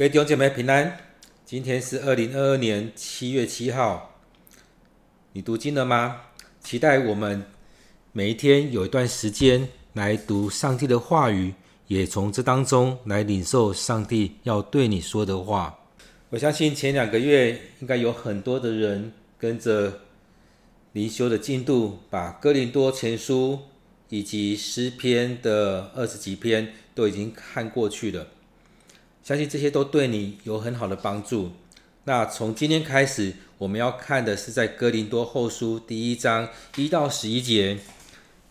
各位弟兄姐妹平安，今天是二零二二年七月七号。你读经了吗？期待我们每一天有一段时间来读上帝的话语，也从这当中来领受上帝要对你说的话。我相信前两个月应该有很多的人跟着灵修的进度，把哥林多前书以及诗篇的二十几篇都已经看过去了。相信这些都对你有很好的帮助。那从今天开始，我们要看的是在哥林多后书第一章一到十一节。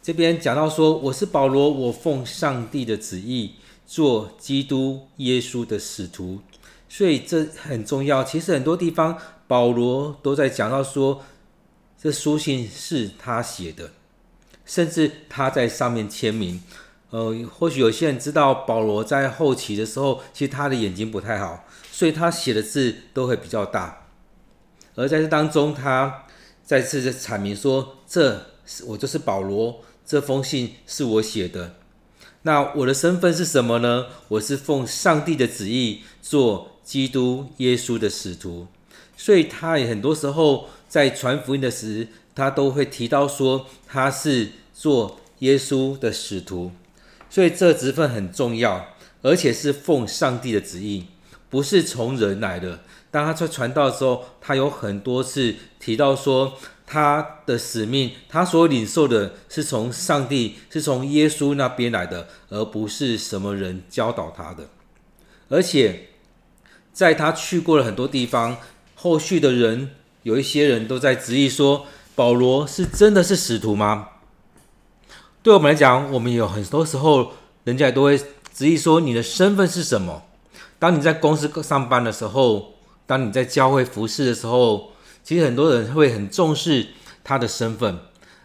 这边讲到说：“我是保罗，我奉上帝的旨意做基督耶稣的使徒。”所以这很重要。其实很多地方保罗都在讲到说，这书信是他写的，甚至他在上面签名。呃，或许有些人知道保罗在后期的时候，其实他的眼睛不太好，所以他写的字都会比较大。而在这当中，他再次的阐明说：“这是我就是保罗，这封信是我写的。那我的身份是什么呢？我是奉上帝的旨意做基督耶稣的使徒。所以他也很多时候在传福音的时，他都会提到说他是做耶稣的使徒。”所以这职分很重要，而且是奉上帝的旨意，不是从人来的。当他在传道的时候，他有很多次提到说，他的使命，他所领受的是从上帝，是从耶稣那边来的，而不是什么人教导他的。而且，在他去过了很多地方，后续的人有一些人都在质疑说，保罗是真的是使徒吗？对我们来讲，我们有很多时候，人家也都会质疑说，你的身份是什么？当你在公司上班的时候，当你在教会服侍的时候，其实很多人会很重视他的身份。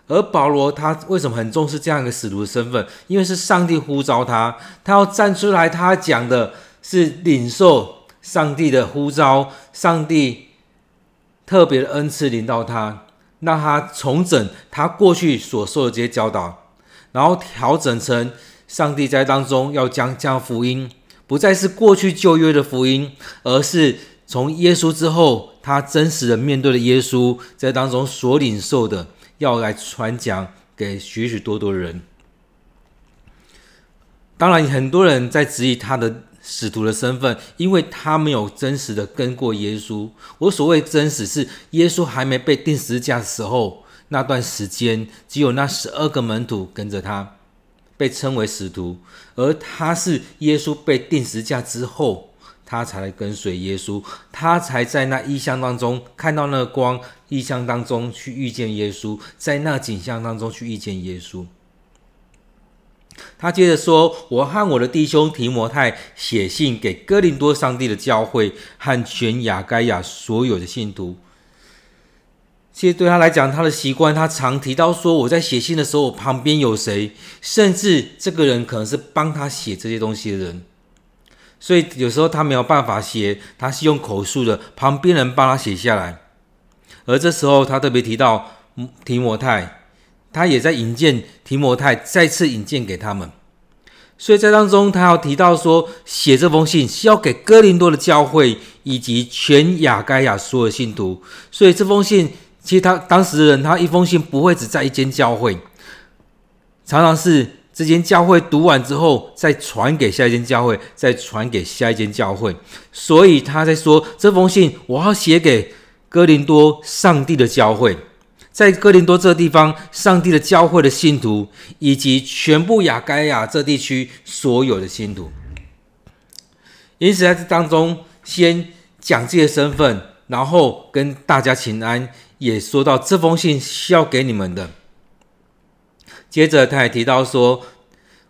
而保罗他为什么很重视这样一个使徒的身份？因为是上帝呼召他，他要站出来，他讲的是领受上帝的呼召，上帝特别的恩赐临到他，让他重整他过去所受的这些教导。然后调整成上帝在当中要将将福音，不再是过去旧约的福音，而是从耶稣之后，他真实的面对的耶稣在当中所领受的，要来传讲给许许多多人。当然，很多人在质疑他的使徒的身份，因为他没有真实的跟过耶稣。我所谓真实，是耶稣还没被钉十字架的时候。那段时间，只有那十二个门徒跟着他，被称为使徒。而他是耶稣被钉十字架之后，他才跟随耶稣，他才在那异象当中看到那个光，异象当中去遇见耶稣，在那景象当中去遇见耶稣。他接着说：“我和我的弟兄提摩太写信给哥林多上帝的教会和全雅该亚所有的信徒。”其实对他来讲，他的习惯，他常提到说：“我在写信的时候，我旁边有谁？甚至这个人可能是帮他写这些东西的人。所以有时候他没有办法写，他是用口述的，旁边人帮他写下来。而这时候，他特别提到提摩太，他也在引荐提摩太，再次引荐给他们。所以在当中，他要提到说，写这封信是要给哥林多的教会以及全亚该亚所有信徒。所以这封信。其实他当时的人，他一封信不会只在一间教会，常常是这间教会读完之后，再传给下一间教会，再传给下一间教会。所以他在说，这封信我要写给哥林多上帝的教会，在哥林多这个地方，上帝的教会的信徒，以及全部雅盖亚这地区所有的信徒。因此在这当中，先讲这些身份，然后跟大家请安。也说到这封信是要给你们的。接着他也提到说：“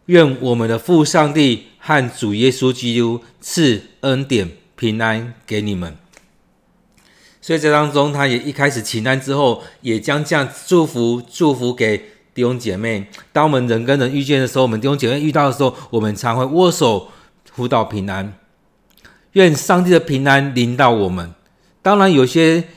愿我们的父上帝和主耶稣基督赐恩典平安给你们。”所以这当中，他也一开始请安之后，也将这样祝福祝福给弟兄姐妹。当我们人跟人遇见的时候，我们弟兄姐妹遇到的时候，我们常会握手互道平安。愿上帝的平安临到我们。当然有些。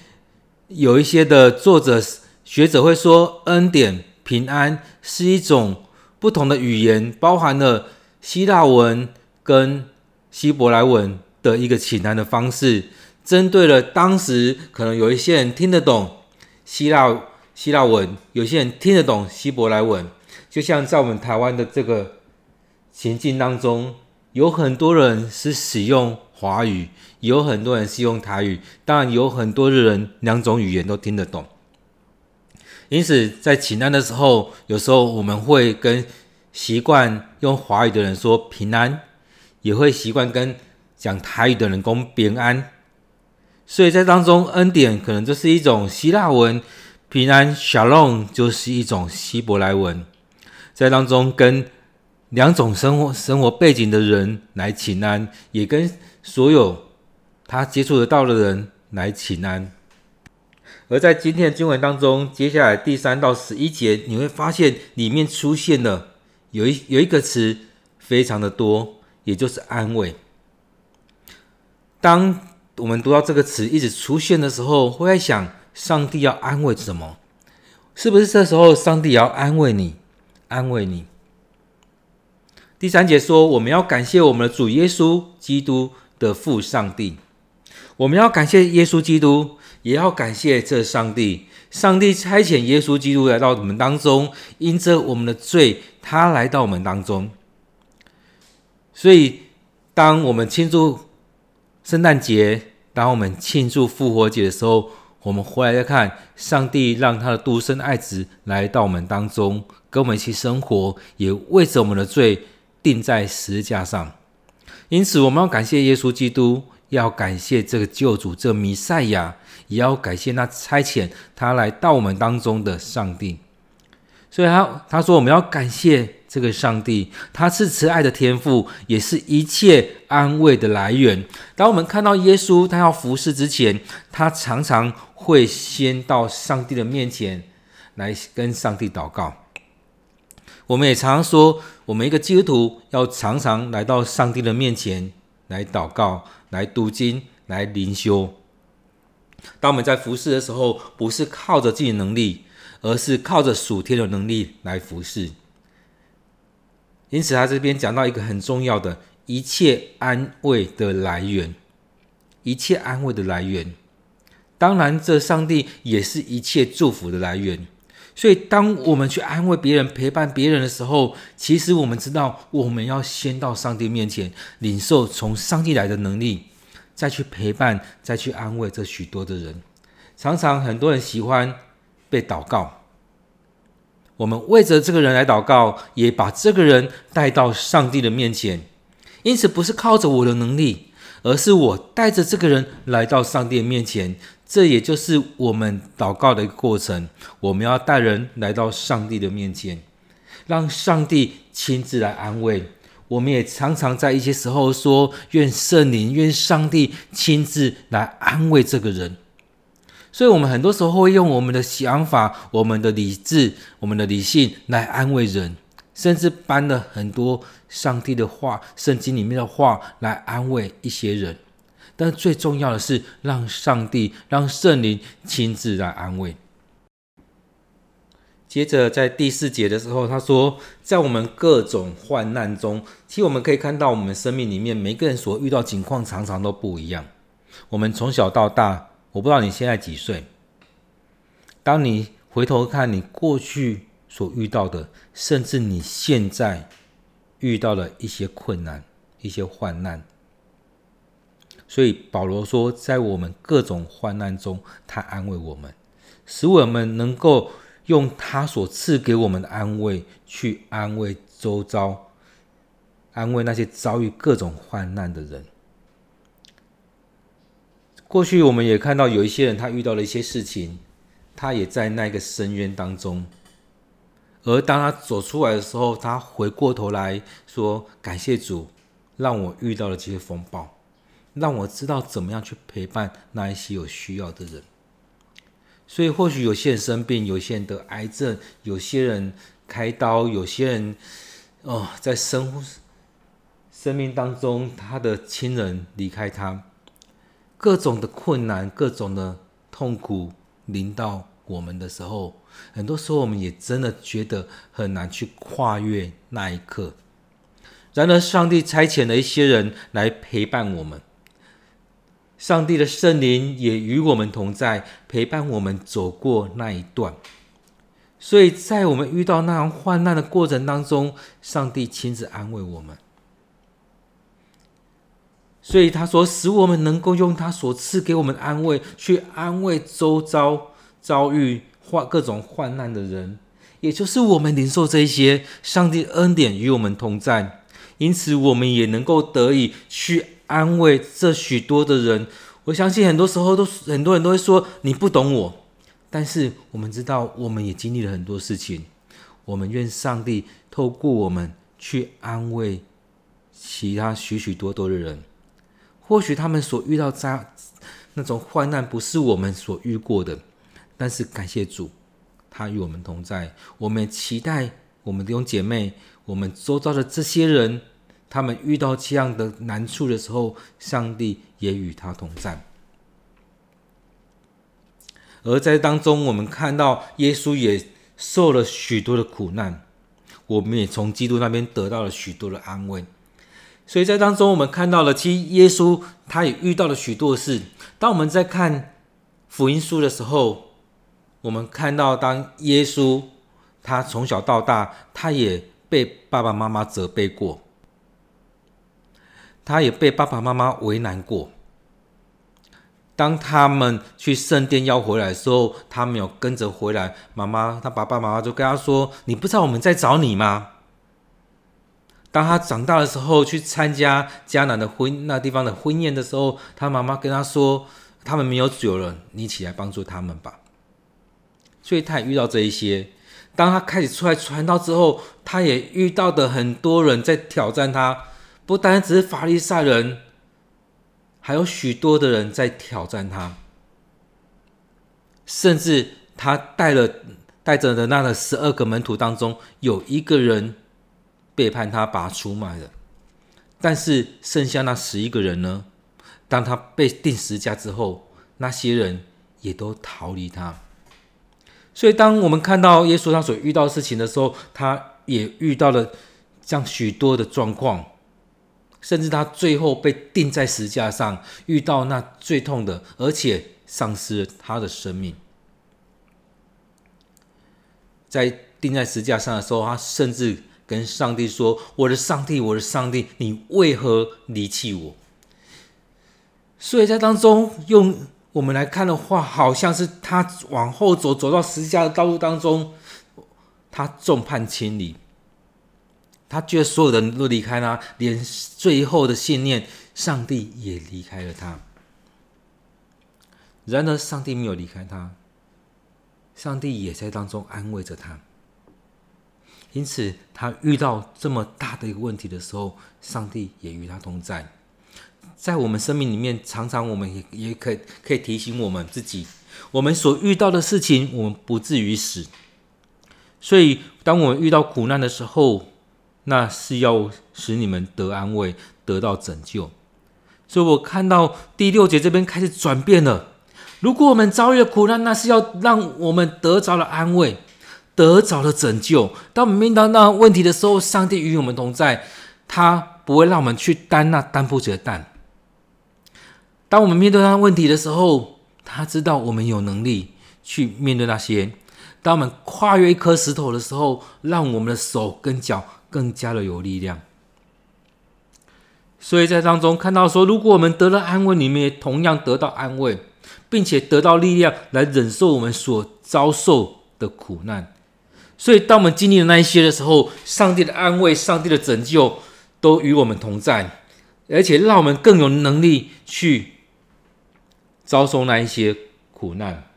有一些的作者学者会说，恩典平安是一种不同的语言，包含了希腊文跟希伯来文的一个请安的方式，针对了当时可能有一些人听得懂希腊希腊文，有些人听得懂希伯来文，就像在我们台湾的这个情境当中，有很多人是使用华语，有很多人是用台语，当然有很多的人两种语言都听得懂。因此，在请安的时候，有时候我们会跟习惯用华语的人说平安，也会习惯跟讲台语的人讲平安。所以在当中，恩典可能就是一种希腊文，平安 Shalom 就是一种希伯来文。在当中，跟两种生活生活背景的人来请安，也跟所有他接触得到的人来请安。而在今天的经文当中，接下来第三到十一节，你会发现里面出现了有一有一个词非常的多，也就是安慰。当我们读到这个词一直出现的时候，会在想，上帝要安慰什么？是不是这时候上帝也要安慰你？安慰你。第三节说，我们要感谢我们的主耶稣基督的父上帝，我们要感谢耶稣基督。也要感谢这上帝，上帝差遣耶稣基督来到我们当中，因着我们的罪，他来到我们当中。所以，当我们庆祝圣诞节，当我们庆祝复活节的时候，我们回来再看，上帝让他的独生爱子来到我们当中，跟我们一起生活，也为着我们的罪钉在十字架上。因此，我们要感谢耶稣基督。要感谢这个救主，这个弥赛亚，也要感谢那差遣他来到我们当中的上帝。所以他他说，我们要感谢这个上帝，他是慈爱的天赋，也是一切安慰的来源。当我们看到耶稣他要服侍之前，他常常会先到上帝的面前来跟上帝祷告。我们也常常说，我们一个基督徒要常常来到上帝的面前来祷告。来读经，来灵修。当我们在服侍的时候，不是靠着自己能力，而是靠着属天的能力来服侍。因此，他这边讲到一个很重要的，一切安慰的来源，一切安慰的来源。当然，这上帝也是一切祝福的来源。所以，当我们去安慰别人、陪伴别人的时候，其实我们知道，我们要先到上帝面前，领受从上帝来的能力，再去陪伴、再去安慰这许多的人。常常很多人喜欢被祷告，我们为着这个人来祷告，也把这个人带到上帝的面前。因此，不是靠着我的能力，而是我带着这个人来到上帝面前。这也就是我们祷告的一个过程。我们要带人来到上帝的面前，让上帝亲自来安慰。我们也常常在一些时候说：“愿圣灵，愿上帝亲自来安慰这个人。”所以，我们很多时候会用我们的想法、我们的理智、我们的理性来安慰人，甚至搬了很多上帝的话、圣经里面的话来安慰一些人。但最重要的是，让上帝、让圣灵亲自来安慰。接着，在第四节的时候，他说，在我们各种患难中，其实我们可以看到，我们生命里面每个人所遇到情况常常都不一样。我们从小到大，我不知道你现在几岁。当你回头看你过去所遇到的，甚至你现在遇到的一些困难、一些患难。所以保罗说，在我们各种患难中，他安慰我们，使我们能够用他所赐给我们的安慰去安慰周遭，安慰那些遭遇各种患难的人。过去我们也看到有一些人，他遇到了一些事情，他也在那个深渊当中，而当他走出来的时候，他回过头来说：“感谢主，让我遇到了这些风暴。”让我知道怎么样去陪伴那一些有需要的人。所以，或许有些人生病，有些人得癌症，有些人开刀，有些人哦，在生生命当中，他的亲人离开他，各种的困难，各种的痛苦临到我们的时候，很多时候我们也真的觉得很难去跨越那一刻。然而，上帝差遣了一些人来陪伴我们。上帝的圣灵也与我们同在，陪伴我们走过那一段。所以在我们遇到那样患难的过程当中，上帝亲自安慰我们。所以他说，使我们能够用他所赐给我们的安慰，去安慰周遭遭遇患各种患难的人，也就是我们领受这些上帝恩典与我们同在，因此我们也能够得以去安慰这许多的人。我相信很多时候都很多人都会说，你不懂我。但是我们知道，我们也经历了很多事情。我们愿上帝透过我们去安慰其他许许多多的人。或许他们所遇到灾那种患难，不是我们所遇过的。但是感谢主，他与我们同在。我们期待我们的弟兄姐妹，我们周遭的这些人，他们遇到这样的难处的时候，上帝也与他同在。而在当中，我们看到耶稣也受了许多的苦难，我们也从基督那边得到了许多的安慰。所以在当中，我们看到了，其实耶稣他也遇到了许多的事。当我们在看福音书的时候，我们看到，当耶稣他从小到大，他也被爸爸妈妈责备过，他也被爸爸妈妈为难过。当他们去圣殿要回来的时候，他没有跟着回来。妈妈，他爸爸妈妈就跟他说：“你不知道我们在找你吗？”当他长大的时候，去参加迦南的婚那地方的婚宴的时候，他妈妈跟他说：“他们没有酒了，你起来帮助他们吧。”所以他也遇到这一些。当他开始出来传道之后，他也遇到的很多人在挑战他，不单只是法利赛人。还有许多的人在挑战他，甚至他带了带着的那个十二个门徒当中，有一个人背叛他，把他出卖了。但是剩下那十一个人呢？当他被钉十字架之后，那些人也都逃离他。所以，当我们看到耶稣他所遇到的事情的时候，他也遇到了这样许多的状况。甚至他最后被钉在十字架上，遇到那最痛的，而且丧失了他的生命。在钉在十字架上的时候，他甚至跟上帝说：“我的上帝，我的上帝，你为何离弃我？”所以在当中，用我们来看的话，好像是他往后走，走到十字架的道路当中，他众叛亲离。他觉得所有人都离开他，连最后的信念，上帝也离开了他。然而，上帝没有离开他，上帝也在当中安慰着他。因此，他遇到这么大的一个问题的时候，上帝也与他同在。在我们生命里面，常常我们也也可以可以提醒我们自己，我们所遇到的事情，我们不至于死。所以，当我们遇到苦难的时候，那是要使你们得安慰，得到拯救。所以我看到第六节这边开始转变了。如果我们遭遇了苦难，那是要让我们得着了安慰，得着了拯救。当我们面对那问题的时候，上帝与我们同在，他不会让我们去担那担不起的担。当我们面对那问题的时候，他知道我们有能力去面对那些。当我们跨越一颗石头的时候，让我们的手跟脚。更加的有力量，所以在当中看到说，如果我们得了安慰，你们也同样得到安慰，并且得到力量来忍受我们所遭受的苦难。所以，当我们经历了那一些的时候，上帝的安慰、上帝的拯救都与我们同在，而且让我们更有能力去遭受那一些苦难。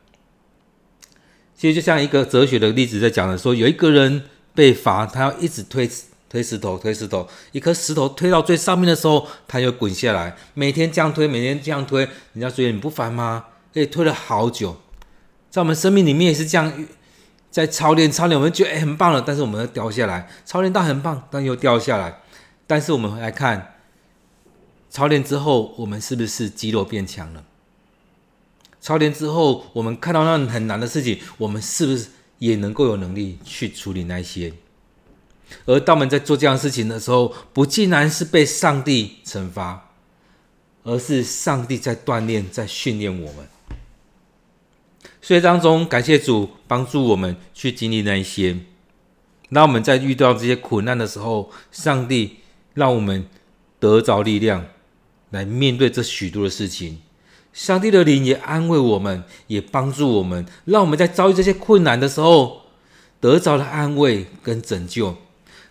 其实，就像一个哲学的例子在讲的说，有一个人。被罚，他要一直推推石头，推石头，一颗石头推到最上面的时候，他又滚下来。每天这样推，每天这样推，人家觉得你不烦吗？可以，推了好久。在我们生命里面也是这样，在操练操练，我们觉得很棒了，但是我们又掉下来。操练到很棒，但又掉下来。但是我们回来看，操练之后，我们是不是肌肉变强了？操练之后，我们看到那很难的事情，我们是不是？也能够有能力去处理那些，而当我们在做这样的事情的时候，不竟然是被上帝惩罚，而是上帝在锻炼、在训练我们。所以当中感谢主帮助我们去经历那一些。那我们在遇到这些苦难的时候，上帝让我们得着力量来面对这许多的事情。上帝的灵也安慰我们，也帮助我们，让我们在遭遇这些困难的时候得着了安慰跟拯救。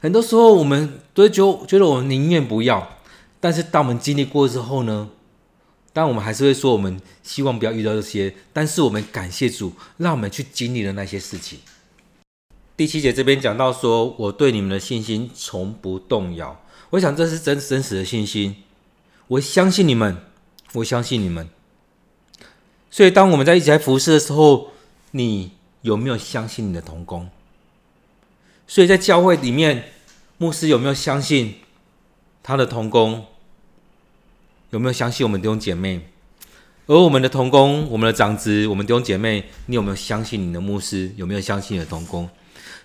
很多时候，我们都觉觉得我们宁愿不要，但是当我们经历过之后呢？当然我们还是会说，我们希望不要遇到这些，但是我们感谢主，让我们去经历了那些事情。第七节这边讲到说，我对你们的信心从不动摇。我想这是真真实的信心，我相信你们，我相信你们。所以，当我们在一起来服侍的时候，你有没有相信你的同工？所以在教会里面，牧师有没有相信他的同工？有没有相信我们弟兄姐妹？而我们的同工、我们的长子、我们弟兄姐妹，你有没有相信你的牧师？有没有相信你的同工？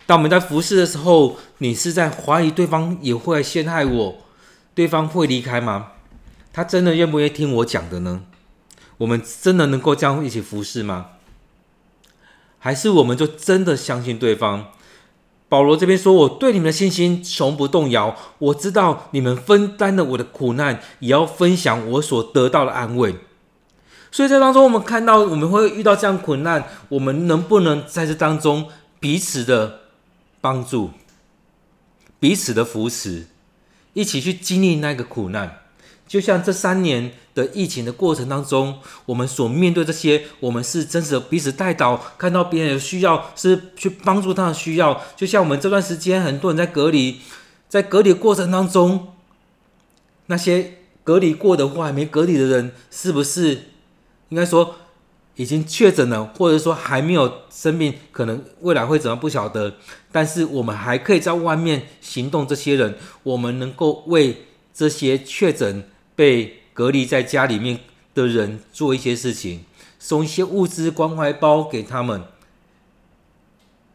当我们在服侍的时候，你是在怀疑对方也会陷害我，对方会离开吗？他真的愿不愿意听我讲的呢？我们真的能够这样一起服侍吗？还是我们就真的相信对方？保罗这边说：“我对你们的信心从不动摇。我知道你们分担了我的苦难，也要分享我所得到的安慰。所以在当中，我们看到我们会遇到这样苦难，我们能不能在这当中彼此的帮助、彼此的扶持，一起去经历那个苦难？”就像这三年的疫情的过程当中，我们所面对这些，我们是真实的彼此代祷，看到别人有需要，是去帮助他的需要。就像我们这段时间，很多人在隔离，在隔离过程当中，那些隔离过的或还没隔离的人，是不是应该说已经确诊了，或者说还没有生病，可能未来会怎么不晓得？但是我们还可以在外面行动，这些人，我们能够为这些确诊。被隔离在家里面的人做一些事情，送一些物资关怀包给他们。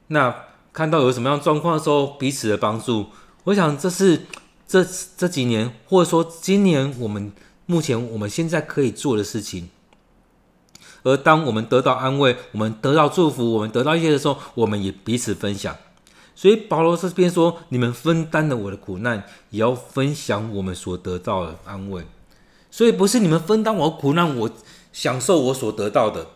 那看到有什么样状况的时候，彼此的帮助，我想这是这这几年或者说今年我们目前我们现在可以做的事情。而当我们得到安慰，我们得到祝福，我们得到一些的时候，我们也彼此分享。所以保罗这边说：“你们分担了我的苦难，也要分享我们所得到的安慰。所以不是你们分担我苦难，我享受我所得到的，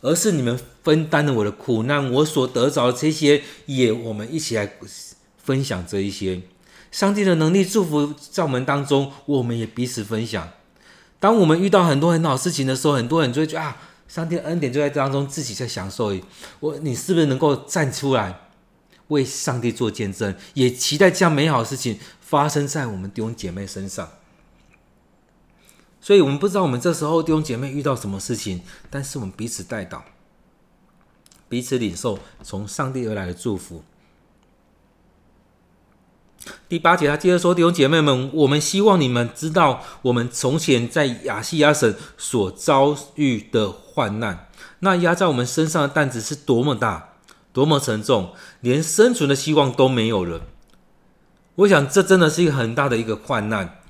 而是你们分担了我的苦难，我所得着的这些，也我们一起来分享这一些。上帝的能力祝福在我们当中，我们也彼此分享。当我们遇到很多很好事情的时候，很多人就会觉得啊，上帝恩典就在当中，自己在享受。我，你是不是能够站出来？”为上帝做见证，也期待这样美好的事情发生在我们弟兄姐妹身上。所以，我们不知道我们这时候弟兄姐妹遇到什么事情，但是我们彼此代祷，彼此领受从上帝而来的祝福。第八节，他接着说：“弟兄姐妹们，我们希望你们知道，我们从前在亚细亚省所遭遇的患难，那压在我们身上的担子是多么大。”多么沉重，连生存的希望都没有了。我想，这真的是一个很大的一个患难，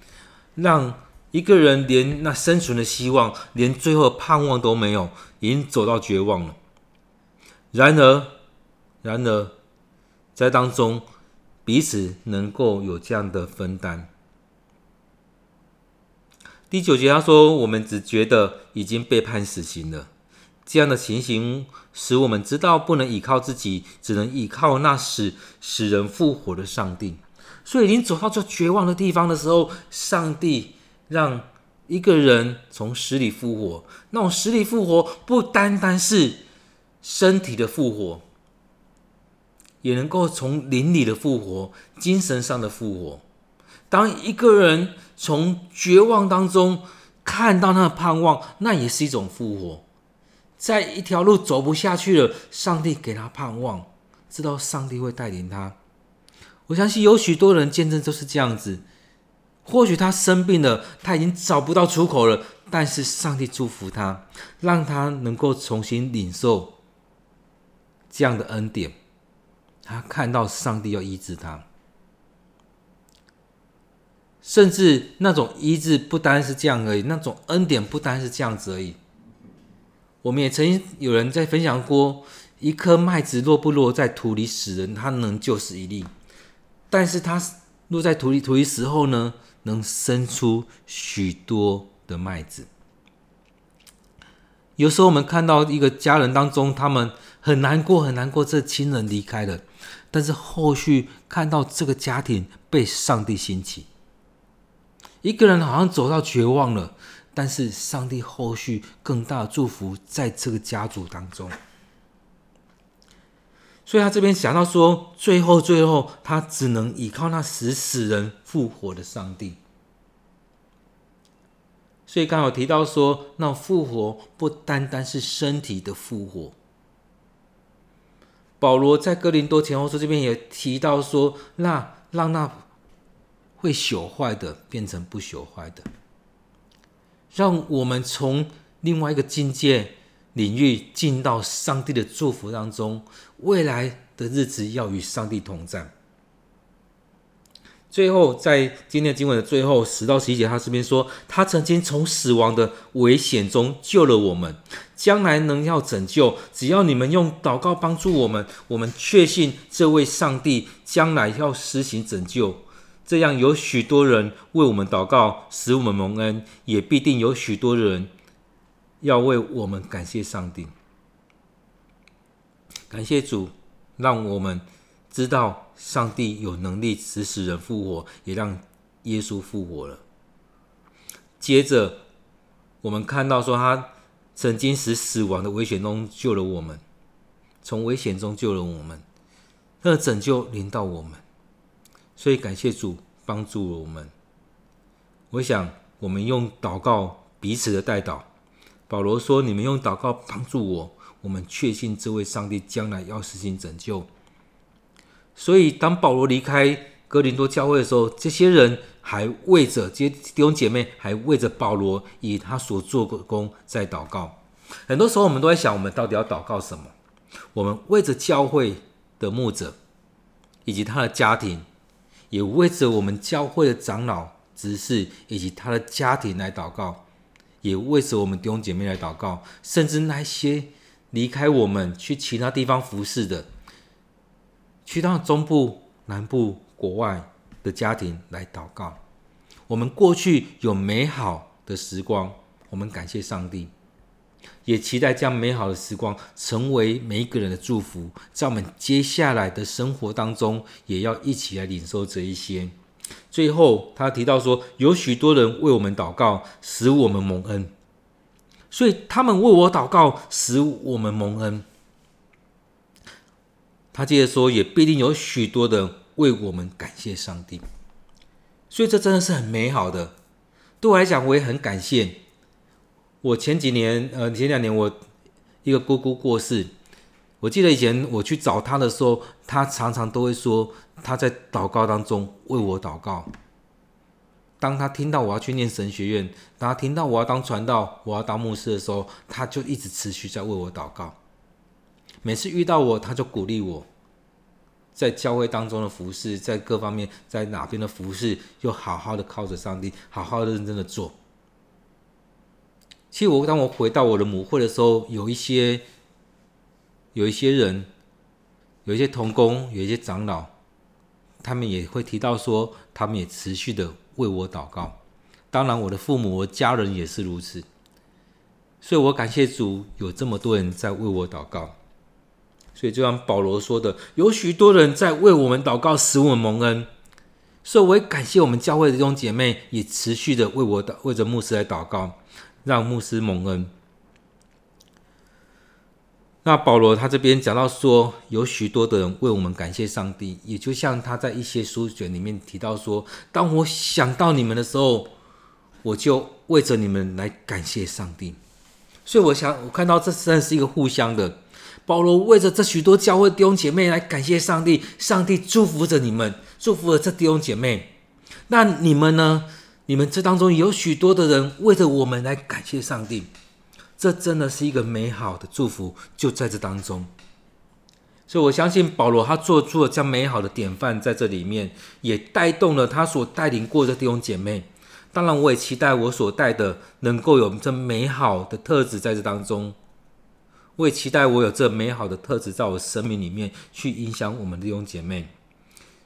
让一个人连那生存的希望，连最后的盼望都没有，已经走到绝望了。然而，然而，在当中，彼此能够有这样的分担。第九节他说：“我们只觉得已经被判死刑了。”这样的情形使我们知道，不能依靠自己，只能依靠那使使人复活的上帝。所以，已经走到这绝望的地方的时候，上帝让一个人从死里复活。那种死里复活，不单单是身体的复活，也能够从灵里的复活、精神上的复活。当一个人从绝望当中看到那个盼望，那也是一种复活。在一条路走不下去了，上帝给他盼望，知道上帝会带领他。我相信有许多人见证就是这样子。或许他生病了，他已经找不到出口了，但是上帝祝福他，让他能够重新领受这样的恩典。他看到上帝要医治他，甚至那种医治不单是这样而已，那种恩典不单是这样子而已。我们也曾经有人在分享过，一颗麦子落不落在土里死人，它能救死一粒；但是它落在土里，土里死后呢，能生出许多的麦子。有时候我们看到一个家人当中，他们很难过，很难过，这亲人离开了。但是后续看到这个家庭被上帝兴起，一个人好像走到绝望了，但是上帝后续更大的祝福在这个家族当中。所以他这边想到说，最后最后他只能依靠那使死人复活的上帝。所以刚好提到说，那复活不单单是身体的复活。保罗在哥林多前后书这边也提到说，那让那会朽坏的变成不朽坏的，让我们从另外一个境界领域进到上帝的祝福当中，未来的日子要与上帝同在。最后，在今天的经文的最后十到十一节，他这边说，他曾经从死亡的危险中救了我们，将来能要拯救。只要你们用祷告帮助我们，我们确信这位上帝将来要施行拯救。这样有许多人为我们祷告，使我们蒙恩，也必定有许多人要为我们感谢上帝。感谢主，让我们。知道上帝有能力使死人复活，也让耶稣复活了。接着，我们看到说，他曾经使死亡的危险中救了我们，从危险中救了我们，那拯救临到我们，所以感谢主帮助了我们。我想，我们用祷告彼此的代祷。保罗说：“你们用祷告帮助我，我们确信这位上帝将来要实行拯救。”所以，当保罗离开哥林多教会的时候，这些人还为着这些弟兄姐妹，还为着保罗以他所做的工在祷告。很多时候，我们都在想，我们到底要祷告什么？我们为着教会的牧者以及他的家庭，也为着我们教会的长老、执事以及他的家庭来祷告，也为着我们弟兄姐妹来祷告，甚至那些离开我们去其他地方服侍的。去到中部、南部、国外的家庭来祷告。我们过去有美好的时光，我们感谢上帝，也期待将美好的时光成为每一个人的祝福。在我们接下来的生活当中，也要一起来领受这一些。最后，他提到说，有许多人为我们祷告，使我们蒙恩。所以，他们为我祷告，使我们蒙恩。他接着说，也必定有许多的为我们感谢上帝，所以这真的是很美好的。对我来讲，我也很感谢。我前几年，呃，前两年我一个姑姑过世，我记得以前我去找她的时候，她常常都会说她在祷告当中为我祷告。当她听到我要去念神学院，当她听到我要当传道、我要当牧师的时候，她就一直持续在为我祷告。每次遇到我，他就鼓励我，在教会当中的服饰，在各方面，在哪边的服饰，就好好的靠着上帝，好好的认真的做。其实我当我回到我的母会的时候，有一些，有一些人，有一些同工，有一些长老，他们也会提到说，他们也持续的为我祷告。当然，我的父母、我家人也是如此。所以我感谢主，有这么多人在为我祷告。所以，就像保罗说的，有许多人在为我们祷告，使我们蒙恩。所以，我也感谢我们教会的弟兄姐妹，也持续的为我祷，为着牧师来祷告，让牧师蒙恩。那保罗他这边讲到说，有许多的人为我们感谢上帝，也就像他在一些书卷里面提到说，当我想到你们的时候，我就为着你们来感谢上帝。所以，我想我看到这真的是一个互相的。保罗为着这许多教会弟兄姐妹来感谢上帝，上帝祝福着你们，祝福了这弟兄姐妹。那你们呢？你们这当中有许多的人为着我们来感谢上帝，这真的是一个美好的祝福，就在这当中。所以我相信保罗他做出了这美好的典范，在这里面也带动了他所带领过的弟兄姐妹。当然，我也期待我所带的能够有这美好的特质在这当中。我也期待我有这美好的特质在我生命里面去影响我们的弟兄姐妹。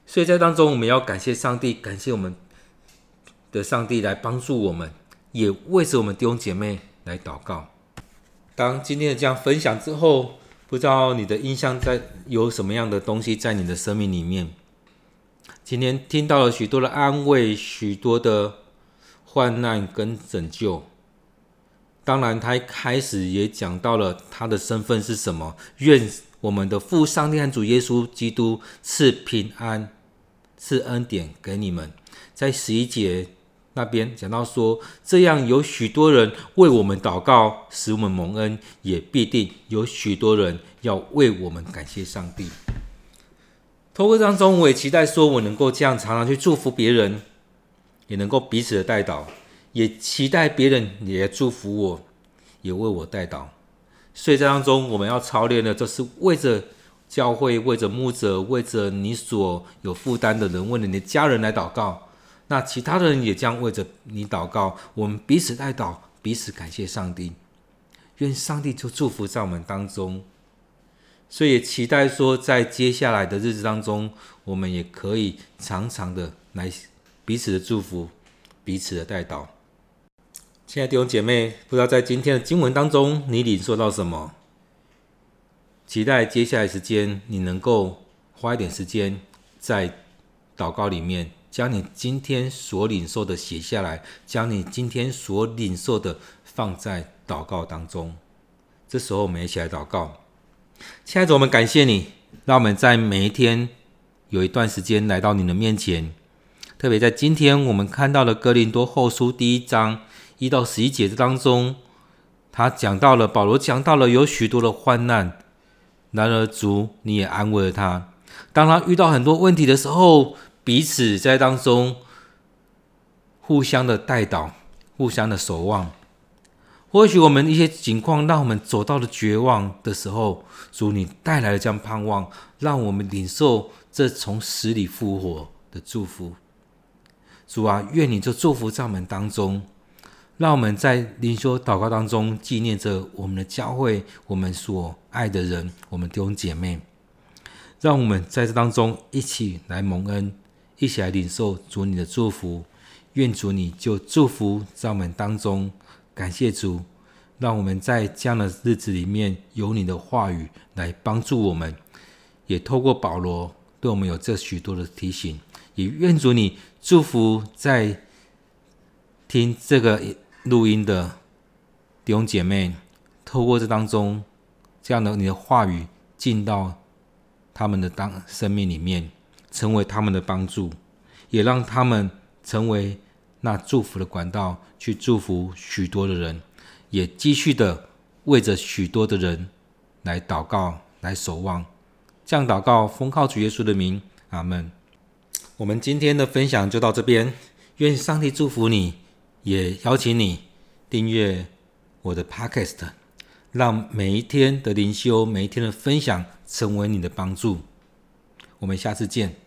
所以在当中，我们要感谢上帝，感谢我们的上帝来帮助我们，也为着我们弟兄姐妹来祷告。当今天的这样分享之后，不知道你的印象在有什么样的东西在你的生命里面？今天听到了许多的安慰，许多的患难跟拯救。当然，他一开始也讲到了他的身份是什么。愿我们的父上帝和主耶稣基督赐平安、赐恩典给你们。在十一节。那边讲到说，这样有许多人为我们祷告，使我们蒙恩，也必定有许多人要为我们感谢上帝。透过当中，我也期待说，我能够这样常常去祝福别人，也能够彼此的代祷，也期待别人也祝福我，也为我代祷。所以在当中，我们要操练的，就是为着教会，为着牧者，为着你所有负担的人，为了你的家人来祷告。那其他的人也将为着你祷告，我们彼此代祷，彼此感谢上帝，愿上帝就祝福在我们当中。所以也期待说，在接下来的日子当中，我们也可以常常的来彼此的祝福，彼此的代祷。亲爱的弟兄姐妹，不知道在今天的经文当中，你领受到什么？期待接下来时间，你能够花一点时间在祷告里面。将你今天所领受的写下来，将你今天所领受的放在祷告当中。这时候，我们一起来祷告。亲爱的，我们感谢你，让我们在每一天有一段时间来到你的面前。特别在今天，我们看到了哥林多后书第一章一到十一节当中，他讲到了保罗讲到了有许多的患难，然而主你也安慰了他。当他遇到很多问题的时候，彼此在当中互相的代祷，互相的守望。或许我们一些情况让我们走到了绝望的时候，主你带来了这样盼望，让我们领受这从死里复活的祝福。主啊，愿你就祝福在我们当中，让我们在灵修祷告当中纪念着我们的教会，我们所爱的人，我们弟兄姐妹，让我们在这当中一起来蒙恩。一起来领受主你的祝福，愿主你就祝福在我们当中。感谢主，让我们在这样的日子里面有你的话语来帮助我们，也透过保罗对我们有这许多的提醒。也愿主你祝福在听这个录音的弟兄姐妹，透过这当中这样的你的话语进到他们的当生命里面。成为他们的帮助，也让他们成为那祝福的管道，去祝福许多的人，也继续的为着许多的人来祷告、来守望。这样祷告，奉靠主耶稣的名，阿门。我们今天的分享就到这边，愿上帝祝福你，也邀请你订阅我的 Podcast，让每一天的灵修、每一天的分享成为你的帮助。我们下次见。